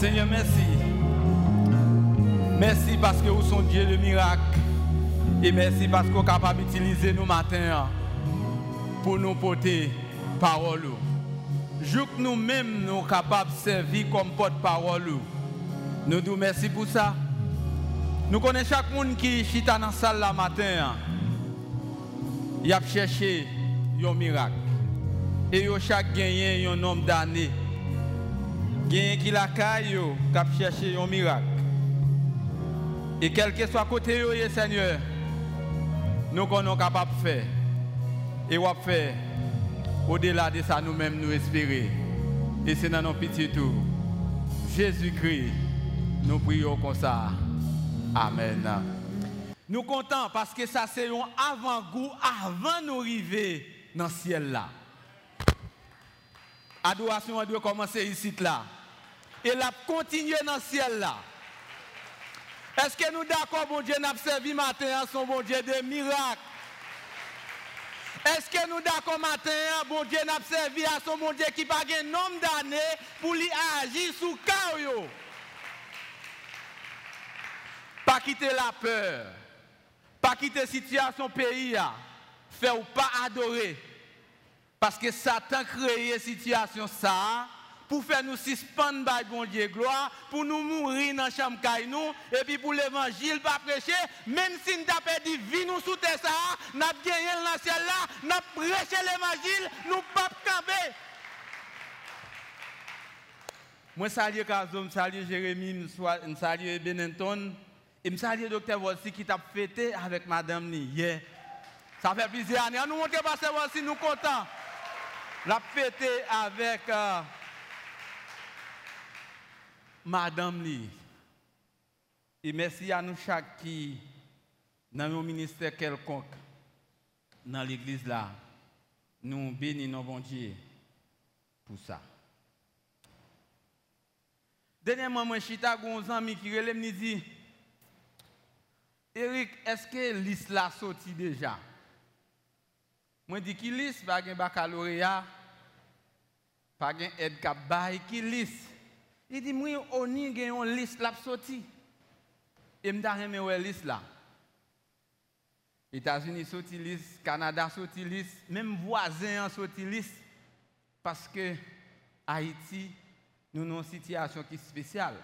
Seigneur, merci. Merci parce que vous sont Dieu de miracle. Et merci parce que vous êtes capable d'utiliser nos matins pour nous porter parole. Je que nous-mêmes nous sommes capables de servir comme porte-parole. Nous nous merci pour ça. Nous connaissons chaque monde qui est dans la salle la matin. Il a cherché un miracle. Et il a chaque gagné un nombre d'années. Qui la caille, a cherché un miracle. Et quel que soit côté, Seigneur, nous sommes capables de faire. Et on faire au-delà de ça, nous-mêmes nous espérer. Et c'est dans nos petits tours. Jésus-Christ, nous prions comme ça. Amen. Nous comptons parce que ça c'est un avant-goût avant nous arriver dans le ciel là. Adoration doit commencer ici là. Et la continuer dans le ciel là. Est-ce que nous d'accord, bon Dieu, n'a servi matin son bon Dieu de miracle? Est-ce que nous d'accord matin, bon Dieu, n'a servi à son bon Dieu qui pas un nombre d'années pour lui agir sous chaos? Pas quitter la peur, pas quitter la situation pays, faire ou pas adorer. Parce que Satan créé situation ça pour faire nous suspendre par bon Dieu gloire, pour nous mourir dans la chambre nous, et puis pour l'évangile pas prêcher, même si nous avons perdu vie nous sous terre nous avons gagné dans le ciel là, nous avons prêché l'évangile, nous pas camper. Moi salue Kazom, salue Jérémy, je salue Benenton, et je salue docteur Wolsi qui t'a fêté avec madame hier. Ça fait plusieurs années. Nous montrons pasteur Wolsi, nous contents. La fêté avec euh, Madame Li. Et merci à nous chaque qui, dans nos ministère quelconque, dans l'église là, nous bénissons bon Dieu pour ça. Dernièrement, moi, je suis un ami qui me dit, Eric, est-ce que liste là sorti déjà? Moi, dis qui liste, pas un baccalauréat, pas un aide qui liste? Il dit, moi, on y a une liste là sorti. Et je me une liste là. États-Unis sorti liste, Canada sorti liste, même voisins sorti liste. Parce que Haïti, nous avons une situation qui est spéciale.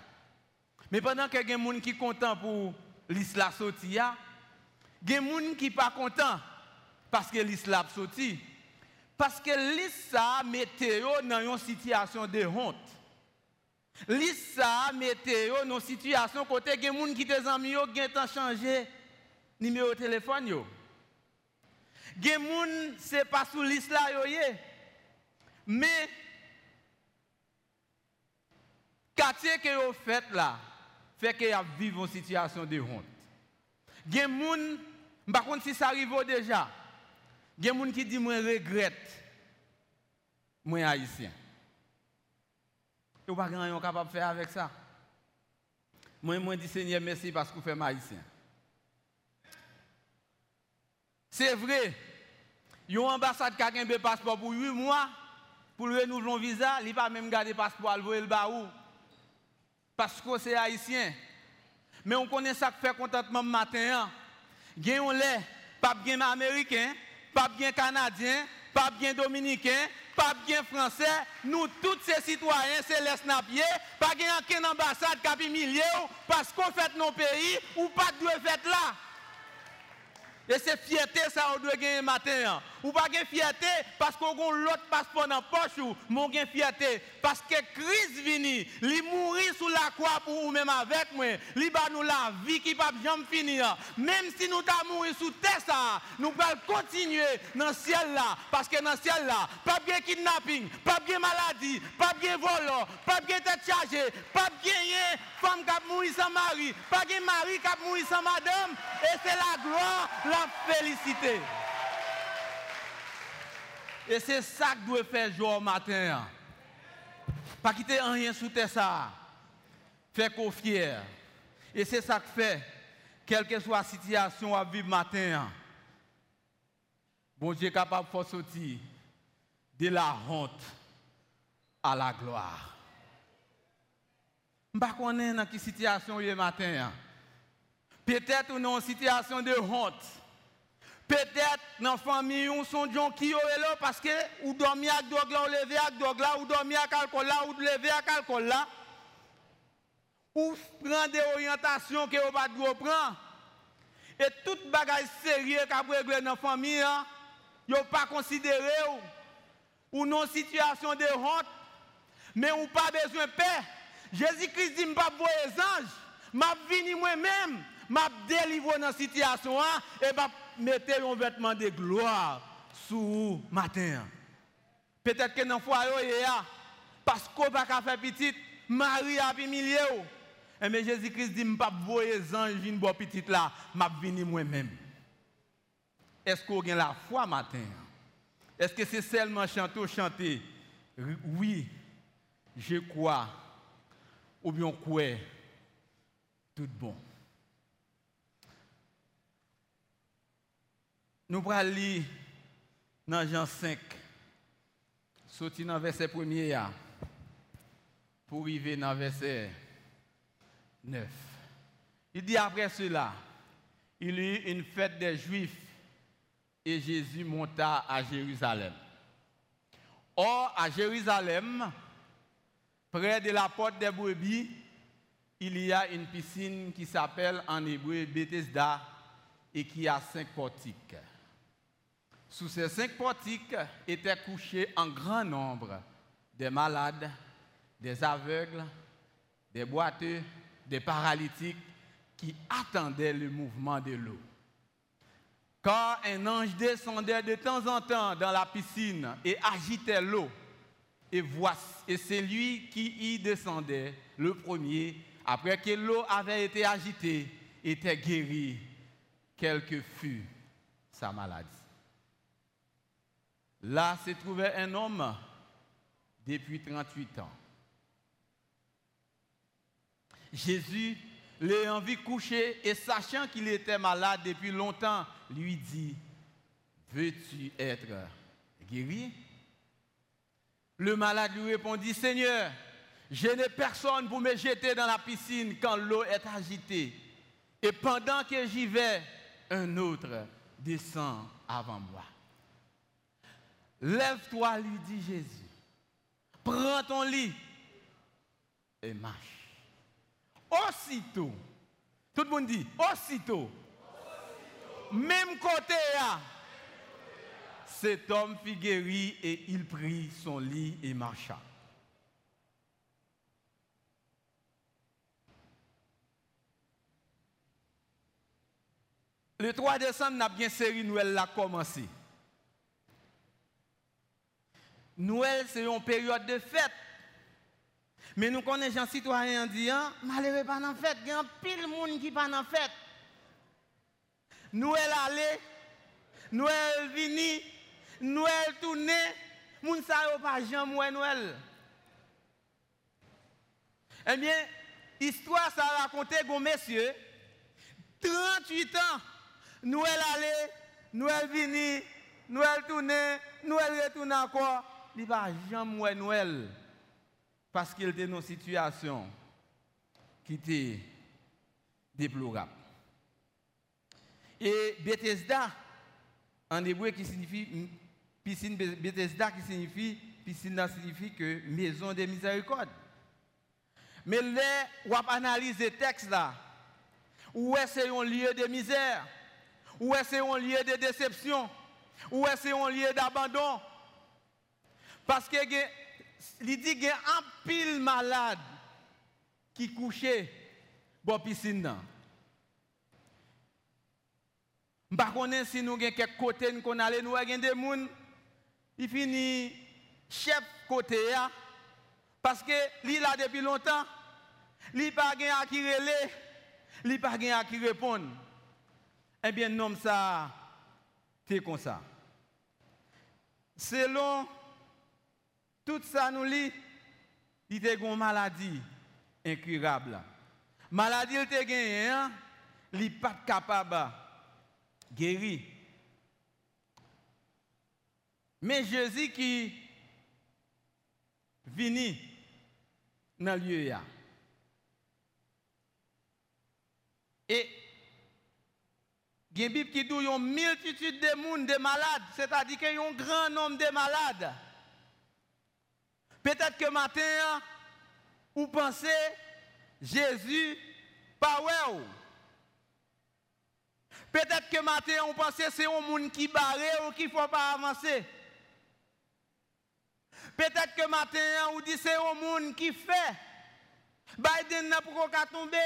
Mais pendant que y a des gens qui sont contents pour liste là sorti, il y a des gens qui ne sont pas contents parce que liste là sorti. Parce que liste ça météo dans une situation de honte. Lisa météo dans situation côté gen moun qui te zanmi yo gen tan changer numéro de téléphone yo. Gen moun c'est pas sous liste là yo ye. Mais quartier que yo fait là fait que a vivre une situation de honte. Gen moun par contre si ça arrive déjà. Gen moun qui dit moi regrette moi haïtien. Vous pas rien capable de faire avec ça. Moi, moi, dis Seigneur, merci parce que vous faites maïsien. C'est vrai, une ambassade qui a un passeport pour 8 mois, pour renouveler un visa, il n'a pas même gardé le passeport, il le baou. Parce que c'est haïtien. Mais on connaît ça qui fait contentement matin. Un lait, pas bien américain, pas bien canadien, pas bien dominicain, pas bien français, nous tous ces citoyens, c'est les snapiers, pas bien aucune ambassade qui a milliers parce qu'on fait nos pays ou pas de faire là. Et c'est fierté ça on doit gagner matin. Ou pas de fierté parce qu'on a l'autre passeport dans la poche ou mon gain fierté parce que Christ vini, il mourir sous la croix pour nous même avec moi, il va nous la vie qui va jamais finir. Même si nous t'a mourir sous terre nous allons continuer dans le ciel là parce que dans le ciel là, pas bien kidnapping, pas bien maladie, pas bien vol, pas bien tête chargée, pas bien femme qui a mouru sans mari, pas bien mari qui a mouru sans madame et c'est la gloire, la félicité. Et c'est ça que doit faire jour matin. Pas quitter rien sous terre ça. Faire qu'on fier. Et c'est ça que fait, quelle que soit la situation à vivre matin. Bon Dieu est capable de sortir de la honte à la gloire. Je ne sais pas dans quelle situation il matin. Hein. Peut-être dans une situation de honte. Peut-être dans la famille, on sont gens qui sont là parce que ou dormi avec drogue là, ou levé avec drogue là, ou dormi avec alcool là, ou levé avec alcool là. Ou prendre des orientations que vous pas prendre. Et toute bagage sérieux qu'a régler dans la famille, vous pas considéré ou, ou non situation de honte, mais ou pas besoin de paix. Jésus-Christ dit, je ne pas les anges, je moi-même, je délivré dans cette situation hein, et je mettre un vêtement de gloire sous matin. Peut-être que dans le foyer, parce qu'on va faire petit, Marie a humilié. Mais Jésus-Christ dit, je ne pas les anges venir boire petit là, je venu moi-même. Est-ce qu'on a la foi matin? Est-ce que c'est seulement chanter ou chanter? Oui, je crois ou bien quoi tout bon. Nous allons lire dans Jean 5, sortir dans verset 1 pour arriver dans verset 9. Il dit après cela, il y eut une fête des Juifs et Jésus monta à Jérusalem. Or, à Jérusalem, Près de la porte des brebis, il y a une piscine qui s'appelle en hébreu Bethesda et qui a cinq portiques. Sous ces cinq portiques étaient couchés en grand nombre des malades, des aveugles, des boiteux, des paralytiques qui attendaient le mouvement de l'eau. Quand un ange descendait de temps en temps dans la piscine et agitait l'eau, et voici, et c'est lui qui y descendait, le premier, après que l'eau avait été agitée, était guéri, quelle que fût sa maladie. Là se trouvait un homme depuis 38 ans. Jésus l'ayant vu coucher et sachant qu'il était malade depuis longtemps, lui dit, veux-tu être guéri? Le malade lui répondit, Seigneur, je n'ai personne pour me jeter dans la piscine quand l'eau est agitée. Et pendant que j'y vais, un autre descend avant moi. Lève-toi, lui dit Jésus. Prends ton lit et marche. Aussitôt, tout le monde dit, aussitôt, même côté, là, cet homme fut guéri et il prit son lit et marcha. Le 3 décembre, n'a bien série Noël l'a commencé. Noël, c'est une période de fête. Mais nous connaissons un citoyen disant, malheureux pas fête, il y a pile monde qui pas en fête. Noël allait, Noël vini, Noël tourné, moun sa yo pas jamais Noël. Eh bien, histoire ça raconté gon messieurs 38 ans Noël allé, Noël vini, Noël tourné, Noël retourné encore, il va jamais Noël parce qu'il était dans une situation qui était déplorable. Et Bethesda, en hébreu qui signifie Piscine Bethesda qui signifie, piscine signifie maison de miséricorde. Mais là, on analyse le texte là, où est-ce un lieu de misère, où est-ce un lieu de déception, où est-ce un lieu d'abandon. Parce que il dit qu'il y a un pile malade qui couchait dans la piscine. Je ne sais pas si nous avons quelques côtés nous avons des gens il finit chef côté parce que lui là depuis longtemps, il pas à qui relé, il pas à qui répondre. Eh bien nom ça c'est comme ça. Selon tout ça nous lit, il y a une maladie incurable. Maladie, il te gagné, hein? n'est pas capable de guérir. Mais Jésus qui vini dans le lieu. Et il y a une Bible qui y a une multitude de malades, c'est-à-dire qu'il y a un grand nombre de malades. Peut-être que matin, vous pensez Jésus pas ouais. Peut-être que matin, on pense que c'est un monde qui barré ou qui ne faut pas avancer. Peut-être que matin, on dit c'est un monde qui fait. Biden n'a pas tomber.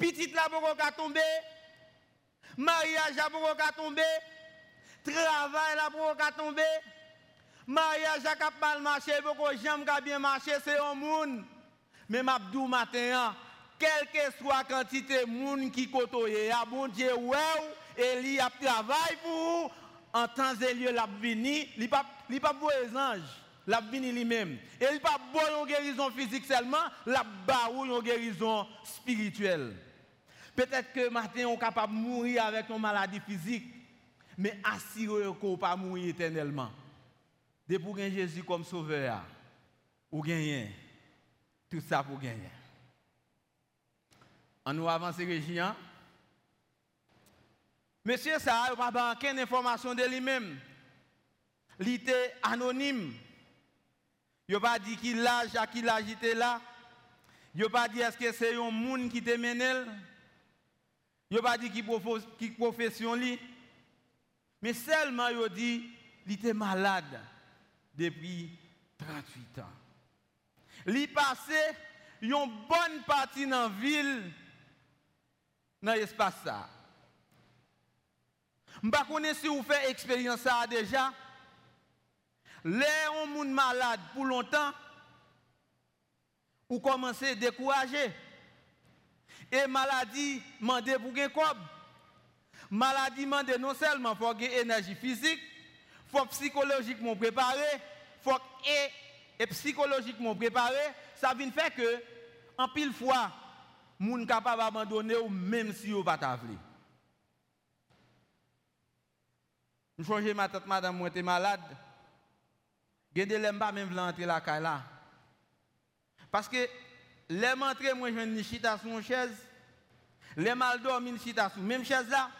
Petite là pas tomber. Mariage n'a pas tomber. Travail là pas tomber. Mariage a mal marché, beaucoup j'aime bien marché, c'est un monde. Mais m'abdou matin, quelle que soit la quantité de monde qui côtoie, a bon Dieu, ouais, et il a travail pour en temps et lieu, la vini, il pas pas beau les anges, la vini lui-même. Et pas beau une guérison physique seulement, la barou une guérison spirituelle. Peut-être que matin on capable de mourir avec une maladie physique, mais assurez qu'on pas mourir éternellement. De pour gagner Jésus comme sauveur, ou gagner tout ça pour gagner. On nous avance, Régien. Hein? Monsieur, ça n'a pas aucune information de lui-même. Il était anonyme. Il n'a pas dit qu'il l'âge, à qui l'âge était là. Il n'a pas dit est-ce que c'est un monde qui te mène. Il n'a pas dit qui profession lui. Mais seulement il dit qu'il était malade depuis 38 ans. Il passé une bonne partie dans la ville, dans l'espace ça. Je ne sais pas si vous faites expérience ça déjà. Les gens malade pour longtemps, ou commencez à décourager. Et maladie demande pour gagner Maladie demande non seulement pour gagner énergie physique, faut psychologiquement préparer, il faut et, psychologiquement préparer. Ça vient faire que, en pile fois, les capable d'abandonner même si vous pas t'avler. Je change ma tête, madame, moi, j'étais malade. Je ne pas même entrer la caille là. Parce que, les entrer, moi, je viens chita sur une chaise. Les mal dormi, chita sur même chaise là.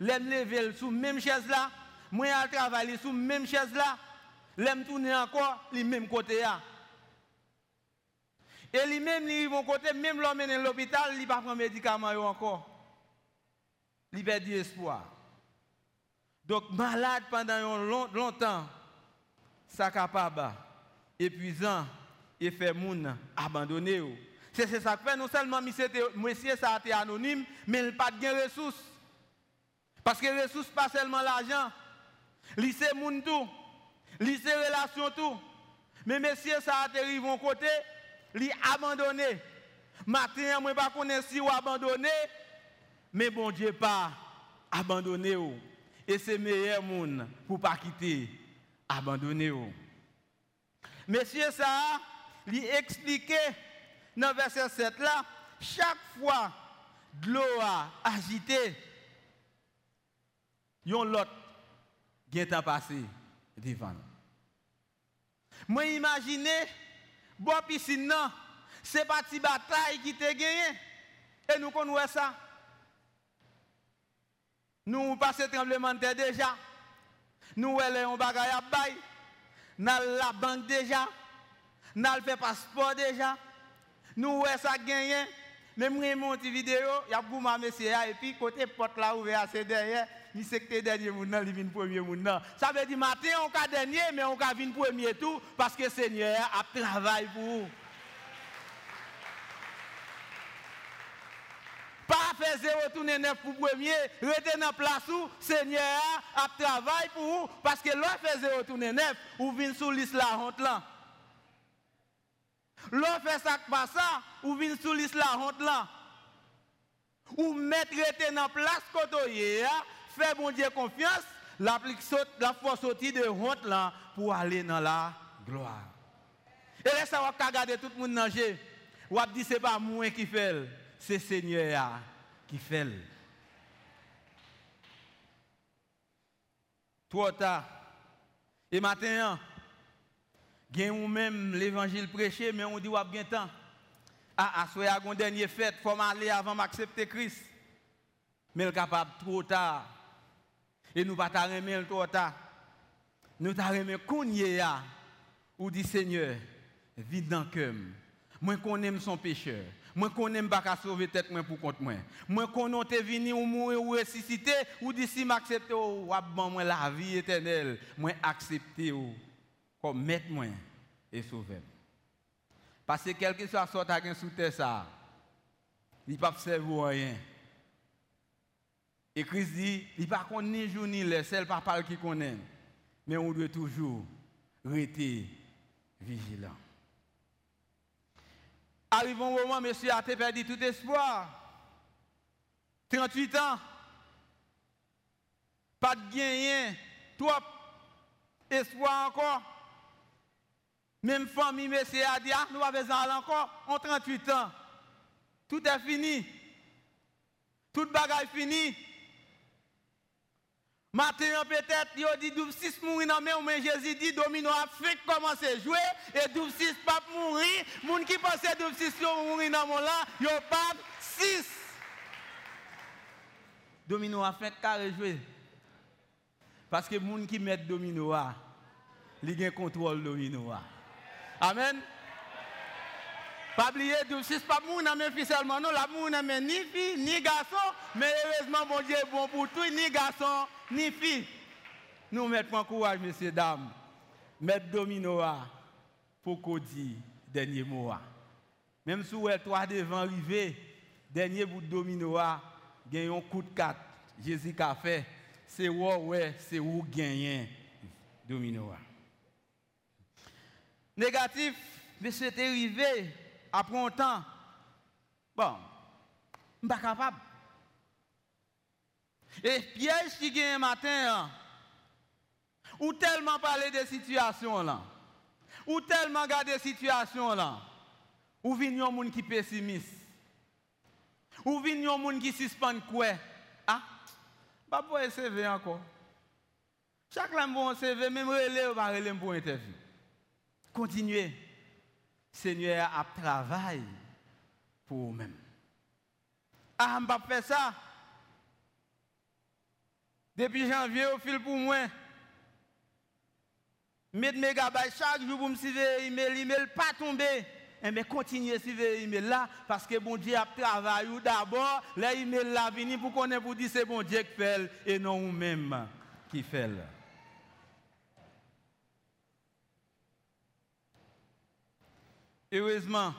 Les lever sur même chaise là. Moi, je travaille sur même chaise là. Les tourner encore, les même côté là. Et lui-même, il vont côté, même l'homme à l'hôpital, il ne pas prendre médicaments encore. Il perd espoir. Donc, malade pendant longtemps, ça capable, épuisant, et fait moun abandonner. C'est ça que fait, non seulement monsieur ça a été anonyme, mais il n'a pas de ressources. Parce que les ressources, pas seulement l'argent. Lycée moun tout. Relation tout. Mais monsieur ça a été mon côté, il abandonné. Matin, moi pas connaître si ou abandonné, mais bon Dieu pas abandonné. Et c'est meilleur monde pour pas quitter, abandonner. Monsieur ça, lui expliqué dans verset 7 là, chaque fois de l'eau a agité, yon lot qui passé devant. Moi imaginez bon piscine non, c'est pas une bataille qui t'a gagné et nous connaissons ça? Nous passons tremblement de terre déjà. Nous avons un bagage à bail. Nous la banque déjà. Nous fait passeport déjà. Nous avons ça gagné. Même mon vidéo, il y a beaucoup et puis côté porte là ouvert c'est derrière, ni que dernier moun nan, il premier moun Ça veut dire matin on dernier mais on ka vinn premier tout parce que Seigneur a travaillé pour vous. Pas faire zéro tourner neuf pour premier, rester dans place où Seigneur a travaillé pour vous parce que l'on fait zéro tourner neuf, ou vient sous liste la honte là. L'on fait ça pas ça, ou vient sous liste la honte là. Ou mettre dans place côté fait bon Dieu confiance, la force sortir de honte là pour aller dans la gloire. Et là ça va regarder tout le monde nager. Ou dit c'est pas moi qui fait c'est Seigneur qui fait. Trop tard. Et maintenant, il ou même l'évangile prêché, mais on dit qu'il bien temps. Ah, ah, soit à dernière fête, il faut aller avant d'accepter Christ. mais capable trop tard. Et nous pas remettre trop tard. Nous t'a remettre qu'on y ou dit Seigneur, vide dans le cœur. Moi aime son pécheur. Moi aime pas sauver tête moi pour compte moi. Moi qu'on te venu ou mourir ou ressusciter ou dit si m'accepte ou bon moi la vie éternelle, moi accepter ou comme maître moi et sauver. Parce que quel que soit sorte à sous terre ça, il pas servir rien. Et Christ dit, il pas connaît ni jour ni l'heure, c'est le papa qui connaît. Mais on doit toujours rester vigilant. Arrive un moment, monsieur a perdu tout espoir. 38 ans. Pas de gain, trop espoir encore. Même famille, monsieur a dit, ah, nous avons encore, en 38 ans. Tout est fini. Tout bagaille fini. Matin peut-être, il dit 12 6 mourir dans main, mais Jésus dit domino Afrique commence à jouer et 12 6 pas mourir. Moun qui pense 12 6 mourir dans mon là, yo pas 6. Domino Afrique carré jouer. Parce que moun qui met domino a, il a contrôle domino a. Amen. Pas oublier, c'est pas moun nan fille seulement, non, la moun nan ni fille, ni garçon, mais heureusement, mon Dieu est bon pour tout, ni garçon, ni fille. Nous mettons en courage, messieurs, dames. Mettre domino pour qu'on dise dernier mot. Même si vous êtes trois devant arrivé, dernier bout de domino gagne un coup de quatre. Jésus a fait, c'est où, ouais, c'est où gagner domino. Négatif, mais c'est après un temps, bon, je ne suis pas capable. Et piège qui gagne matin, ou tellement parler de situation là, ou tellement regarder situation là, ou vient un monde qui pessimiste, ou vient un monde qui suspend quoi. Ah, pas pour encore. Chaque fois bon CV, même relais, va relais pour interview. Continuez. Seigneur a travaillé pour vous-même. Ah, je ne pas faire ça. Depuis janvier, au fil pour moi. Mettre mégabytes chaque jour pour me suivre email, email pas tomber. Mais eh continuez à suivre email là parce que bon Dieu a travaillé d'abord. L'email là venu pour qu'on ait pour dire c'est bon Dieu qui fait et non vous-même qui fait. Heureusement,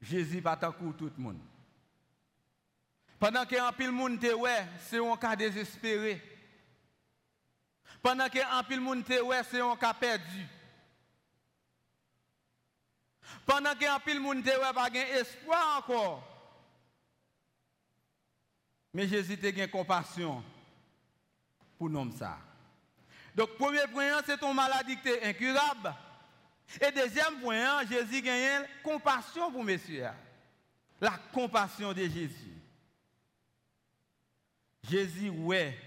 Jésus pas tout le monde. Pendant qu'un pile monde c'est un cas désespéré. Pendant qu'un pile monde c'est un cas perdu. Pendant qu'un pile monde te ouais, pas espoir encore. Mais Jésus te gain compassion pour nous ça. Donc premier point, c'est ton maladie qui est incurable. Et deuxième point, Jésus gagne compassion pour messieurs. La compassion de Jésus. Jésus, ouais,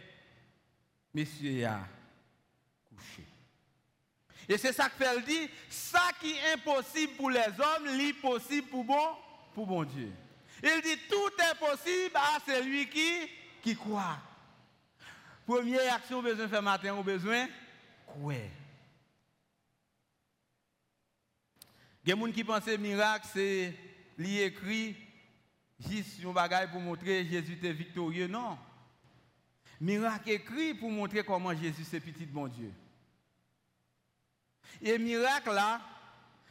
messieurs, a couché. Et c'est ça que fait dit, ça qui est impossible pour les hommes, est possible pour bon, pour bon Dieu. Il dit tout est possible à celui qui, qui croit. Première action, besoin faire matin, au besoin, croire. Il y a des gens qui pensent que miracle, c'est l'écrit juste un bagage pour montrer Jésus est victorieux. Non. Miracle écrit pour montrer comment Jésus est petit de bon Dieu. Et miracle là,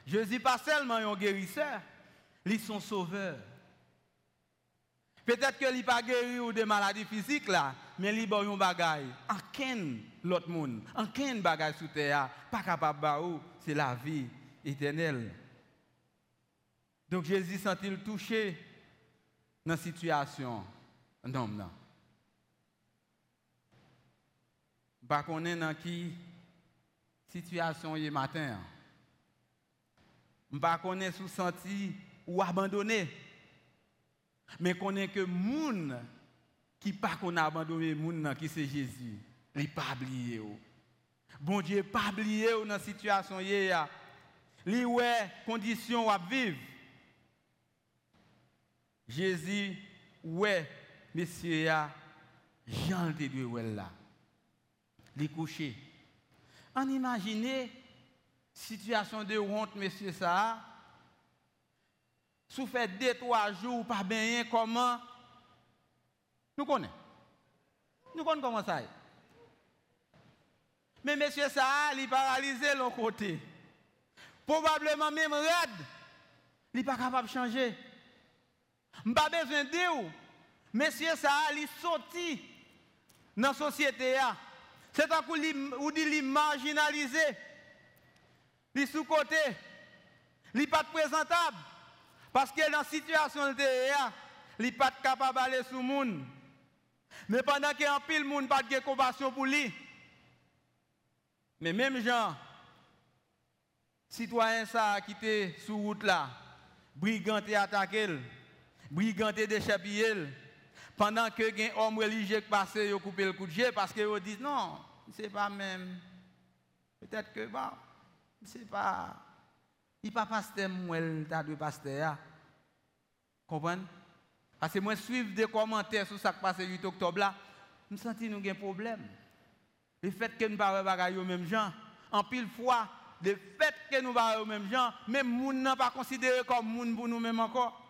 Jésus pas seulement un guérisseur, il est son sauveur. Peut-être qu'il n'est pas guéri ou des maladies physiques là, mais il est un bagage. En quel l'autre monde, en quel bagage sous terre, pas capable de c'est la vie éternelle. Donc Jésus sent-il touché dans la situation non Pas qu'on est dans qui situation est matin. Pas qu'on est sous senti ou abandonné. Mais qu'on est que moun qui pas qu'on a abandonné moun qui c'est Jésus, il pas oublié. Bon Dieu pas oublié dans la situation a. Li ouais condition à vivre. Jésus ouais, monsieur a Jean de là. Les coucher. On imagine situation de honte, monsieur ça. Sous fait deux, trois jours, pas bien, comment? Nous connaissons. Nous connaissons comment ça est. Mais monsieur ça, il est paralysé de l'autre côté. Probablement même raide. Il n'est pas capable de changer. Je pas besoin de dire. Monsieur ça, il est sorti dans la société. C'est coup où il est marginalisé. Est sous-côté. N'est pas présentable. Parce que dans la situation de il n'est pas capable d'aller sur le monde. Mais pendant qu'il y a un pile, le monde pas de compassion pour lui. Mais même gens, citoyens ça qui étaient sur route là, briganté attaqué, déchappé, pendant que un homme religieux qui passe, ils coupé le coup de jet parce qu'ils disent non, c'est pas même. Peut-être que bon, c'est pas. Il pas pasteur moi, t'as deux pasteurs. Comprenez? Parce que moi, suivre des commentaires sur ce qui passe le 8 octobre là, je sens que nous avons un problème. Le fait que nous ne parlons pas aux mêmes gens, en pile fois, le fait que nous parlons aux mêmes gens, même nous n'a pas considéré comme monde pour nous-mêmes encore.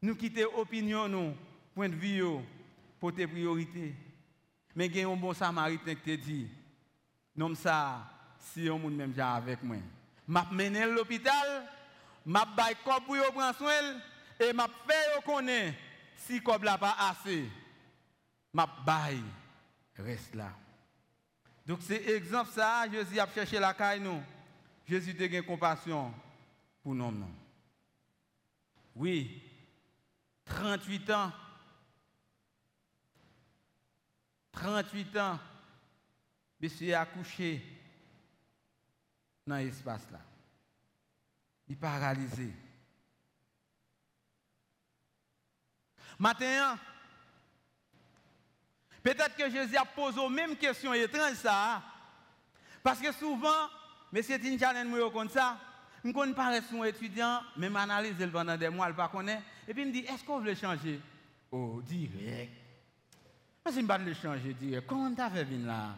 Nous quittons l'opinion, nous, point de vue, pour tes priorités. Mais il y a un bon samaritain qui te dit, non ça, si on monde même avec moi. M'a mené l'hôpital, m'a bail corps pour prendre soin et m'a fait connaître si comme là pas assez. M'a bail reste là. Donc c'est exemple ça, Jésus a cherché la caille nous. Jésus a eu compassion pour nous. Oui, 38 ans. 38 ans, monsieur a accouché dans l'espace là. Il est paralysé. Maintenant, Peut-être que Jésus a posé aux mêmes questions étranges ça. Parce que souvent, M. Tinchanen me comme ça, je ne connais pas son étudiant, même analyse pendant des mois, il ne pas connaît. Et puis il me dit, est-ce qu'on veut changer? Oh, direct. Mais si je ne le changer direct, comment tu as fait venir là?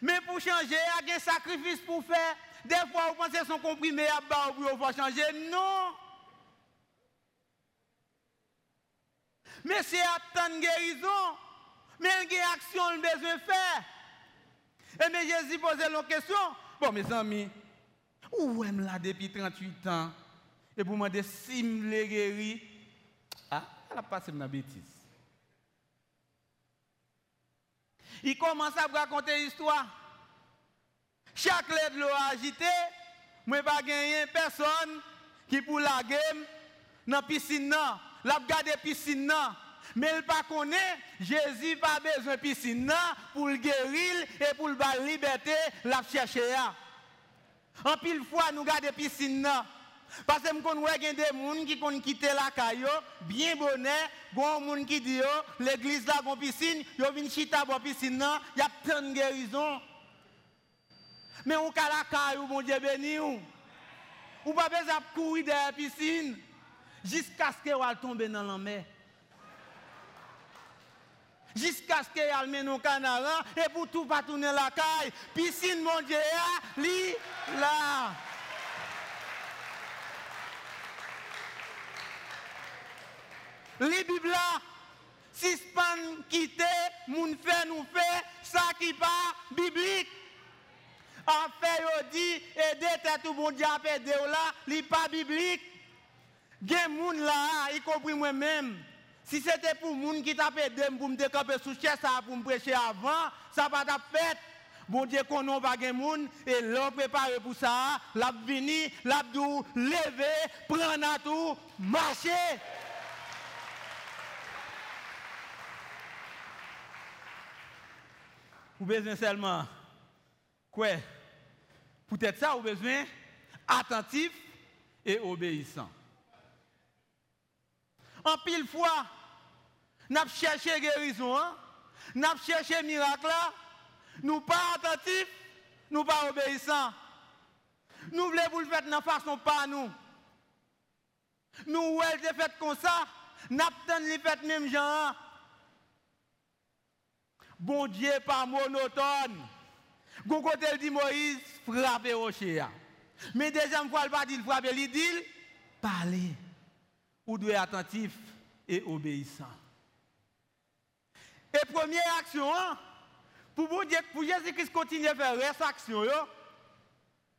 Mais pour changer, il y a un sacrifice pour faire. Des fois, vous pensez son comprimé à bas pour changer. Non! Mais c'est de guérison. Mais il y a une action qu'il besoin faire. Et mais Jésus posait la question. Bon, mes amis, où est là depuis 38 ans? Et pour me dire si je guéri, ah, elle a passé bêtise. Il commence à raconter l'histoire. Chaque lettre l'a agité, moi pas gagné personne qui pour la game. Dans la piscine l'a gardé piscine mais il pas connaît Jésus pas besoin de piscine pour le guérir et pour le liberté l'a chercher en pile fois nous garder piscine parce que nous connaissons des gens qui ont quitté la caillou, bien bonnet, bon monde qui dit l'église là une piscine, yo vinn chita pour piscine il y a plein de guérisons. Mais on ka la caillou bon Dieu béni. Ou pas besoin de courir dans la piscine jusqu'à ce qu'elle tombe dans la mer. Jusqu'à ce qu'elle mène au canard et pour tout pas tourner la caille. Piscine, mon Dieu, li là. Les Bibles là, si span quitter, moun fait nous fait, ça qui pas biblique. En fait, on dit, aider tête tout bon à perdre là, li pas biblique. Gen moun là, y compris moi-même. Si c'était pour moun qui t'a aidé pour me décamper sous pour me prêcher avant, ça va t'a fait. Bon Dieu qu'on n'a pas gen moun et l'on préparé pour ça, l'a vini, l'a lever, prendre à tout, marcher. Vous besoin seulement quoi? Peut-être ça, vous besoin attentif et obéissant. En pile fois, avons cherché guérison, hein? avons cherché miracle, nous pas attentifs, nous pas obéissants. Nous voulons vous le faire de façon pas nous. Nous, a fait comme ça. Naptan li fait même genre. Bon Dieu pas monotone. Gon côté dit Moïse frapper rocher. Mais deuxième fois il pas dit frapper, il dit parler. Ou doit être attentif et obéissant. Et première action, hein, pour, pour Jésus-Christ continuer à faire reste action, il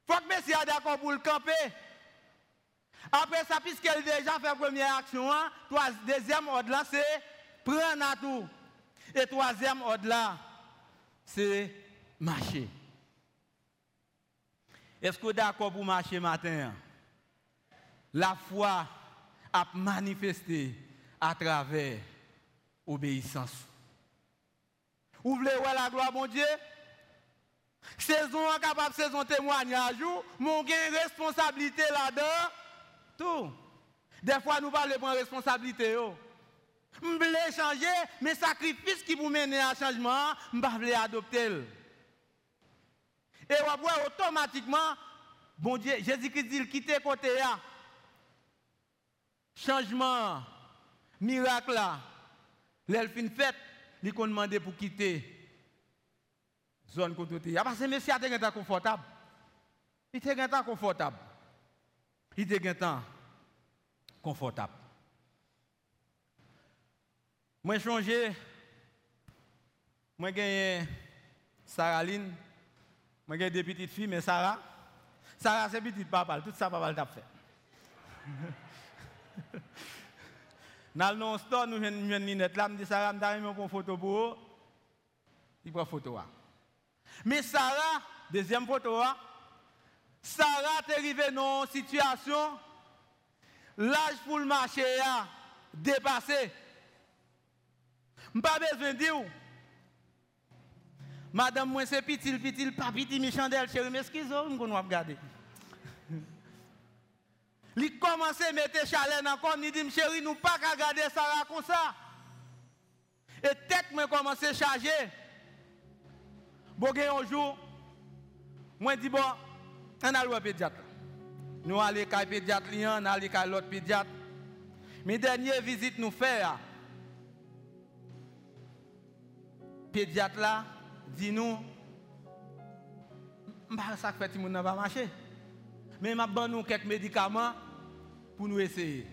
faut que Messie soit d'accord pour le camper. Après ça, puisqu'elle déjà fait première action, hein, deuxième ordre c'est prendre à tout. Et troisième ordre là, c'est marcher. Est-ce que vous êtes d'accord pour marcher matin? La foi a manifesté à travers obéissance. Vous voulez voir la gloire, mon Dieu? Saison capable saison témoignage, mon gain responsabilité là-dedans. Tout. Des fois, nous parlons de responsabilité. Je veux changer, mais sacrifice qui vous mène à changement, je veux adopter. Et on automatiquement, bon Dieu, Jésus-Christ dit, quittez côté là. Changement, miracle là. L'elfine fête, il a demandé pour quitter zone côté. Parce que monsieur a été confortable. Il était confortable. Il était confortable. Moi, j'ai changé. Moi, j'ai gagné Sarah Lynn. Moi, j'ai des petites filles, mais Sarah, Sarah, c'est petite papa. Tout ça, papa l'a fait. Dans le store, nous avons une lunette je dis Sarah, je vais une photo pour vous. Il prend photo. Mais Sarah, deuxième photo, Sarah est arrivée dans une situation, l'âge pour le marché a pas besoin de dire. Madame, moi c'est petit, petit, pas petit, méchant d'elle, chérie, mais excusez-moi, je vais regarder. Il commence à mettre chalet dans le il dit, chérie, nous pas qu'à garder Sarah comme ça. Et tête moi commence à charger. Bon, un jour, moi dis bon, on a le pédiatre. Nous allons à pédiatre, on allons à l'autre pédiatre. Mais dernière visite nous fait, pédiatre là, dit nous, bah, ça fait nous ne pas marcher. Mais m'a donné nous quelques médicaments pour nous essayer.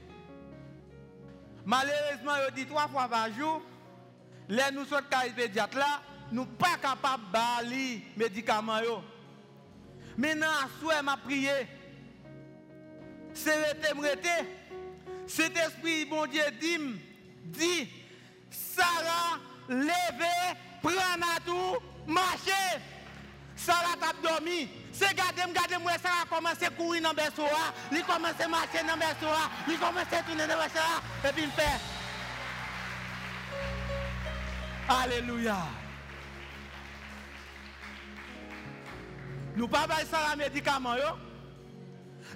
Malheureusement, il dit trois fois par jour, les nous sommes pédiatre là, nous pas capables de les médicaments. Maintenant, à souhait, m'a prié. C'est rete, Cet esprit, bon Dieu, dit, dit, Sarah, levez, prenez à tout, marchez. Sarah t'a dormi. C'est garder, garder moi, Sarah a commencé à courir dans le berceau. Il commence à marcher dans le berceau. Il commence à tourner dans le berceau. Et puis il fait. Alléluia. Nous pas ça la médicament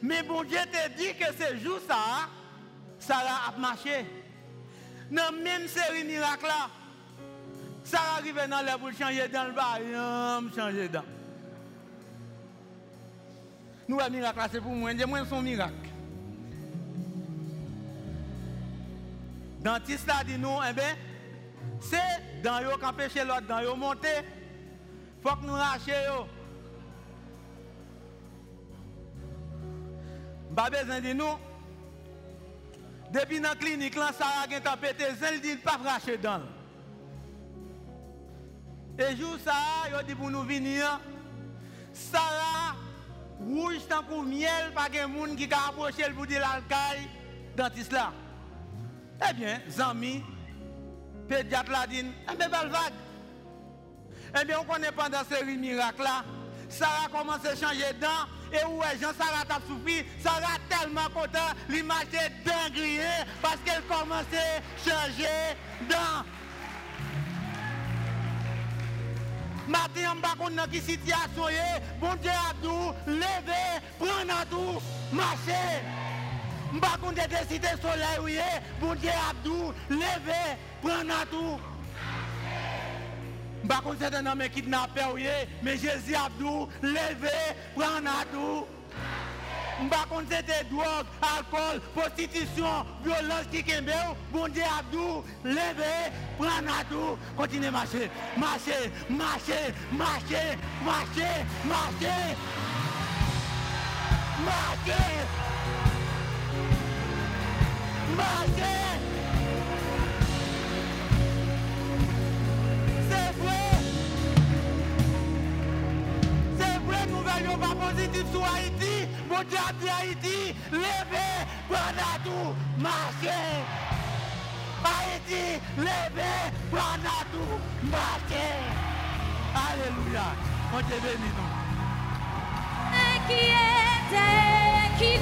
Mais bon Dieu te dit que ce jour ça, ça a marché. Dans la même série miracle là, ça arrive dans le pour changer dans le bas, changer dans. Nous, un miracle, c'est pour moi, moi, son miracle. Dentiste a dit nous, eh bien, c'est dans yo qu'empêcher l'autre, dans yo monter. faut que nous rachions. Pas besoin de nous. Depuis dans la clinique, là, ça a été pété, il dit pas racher dans. Et jour ça, il dit pour nous venir, Sarah, rouge tant que miel, pas de monde qui a approché pour dire l'alcaï, dentiste là. Eh bien, Zami, pédiatre l'a dit, eh vague. Eh bien, on connaît pendant ce miracle là, Sarah commence à changer dents. Et est Jean Sarah t'a souffert, Sarah tellement content, l'image est dingue parce qu'elle commence à changer dents. Matin, mba kon nan ki sityasyon ye, bon Dje adou, leve, pren nan tou, mache. Mba kon de desite soley ou ye, eh. bon Dje adou, leve, pren nan tou. Mba kon se te nan men kidnapè ou ye, eh. men Jezi adou, leve, pren nan tou. Drogue, alcool, prostitution, violence qui kembe bon Dieu Abdou, levez, prendre à tout, continuez à marcher, marcher, marcher, marcher, marcher, marcher. Marcher. Marcher. C'est vrai. C'est vrai, nous veillons pas positif sur Haïti. Mon Dieu a dit Haïti, levez, prenez tout, marchez. Haïti, levez, prenez tout, marchez. Alléluia. Mon Dieu bénis nous. qui qui.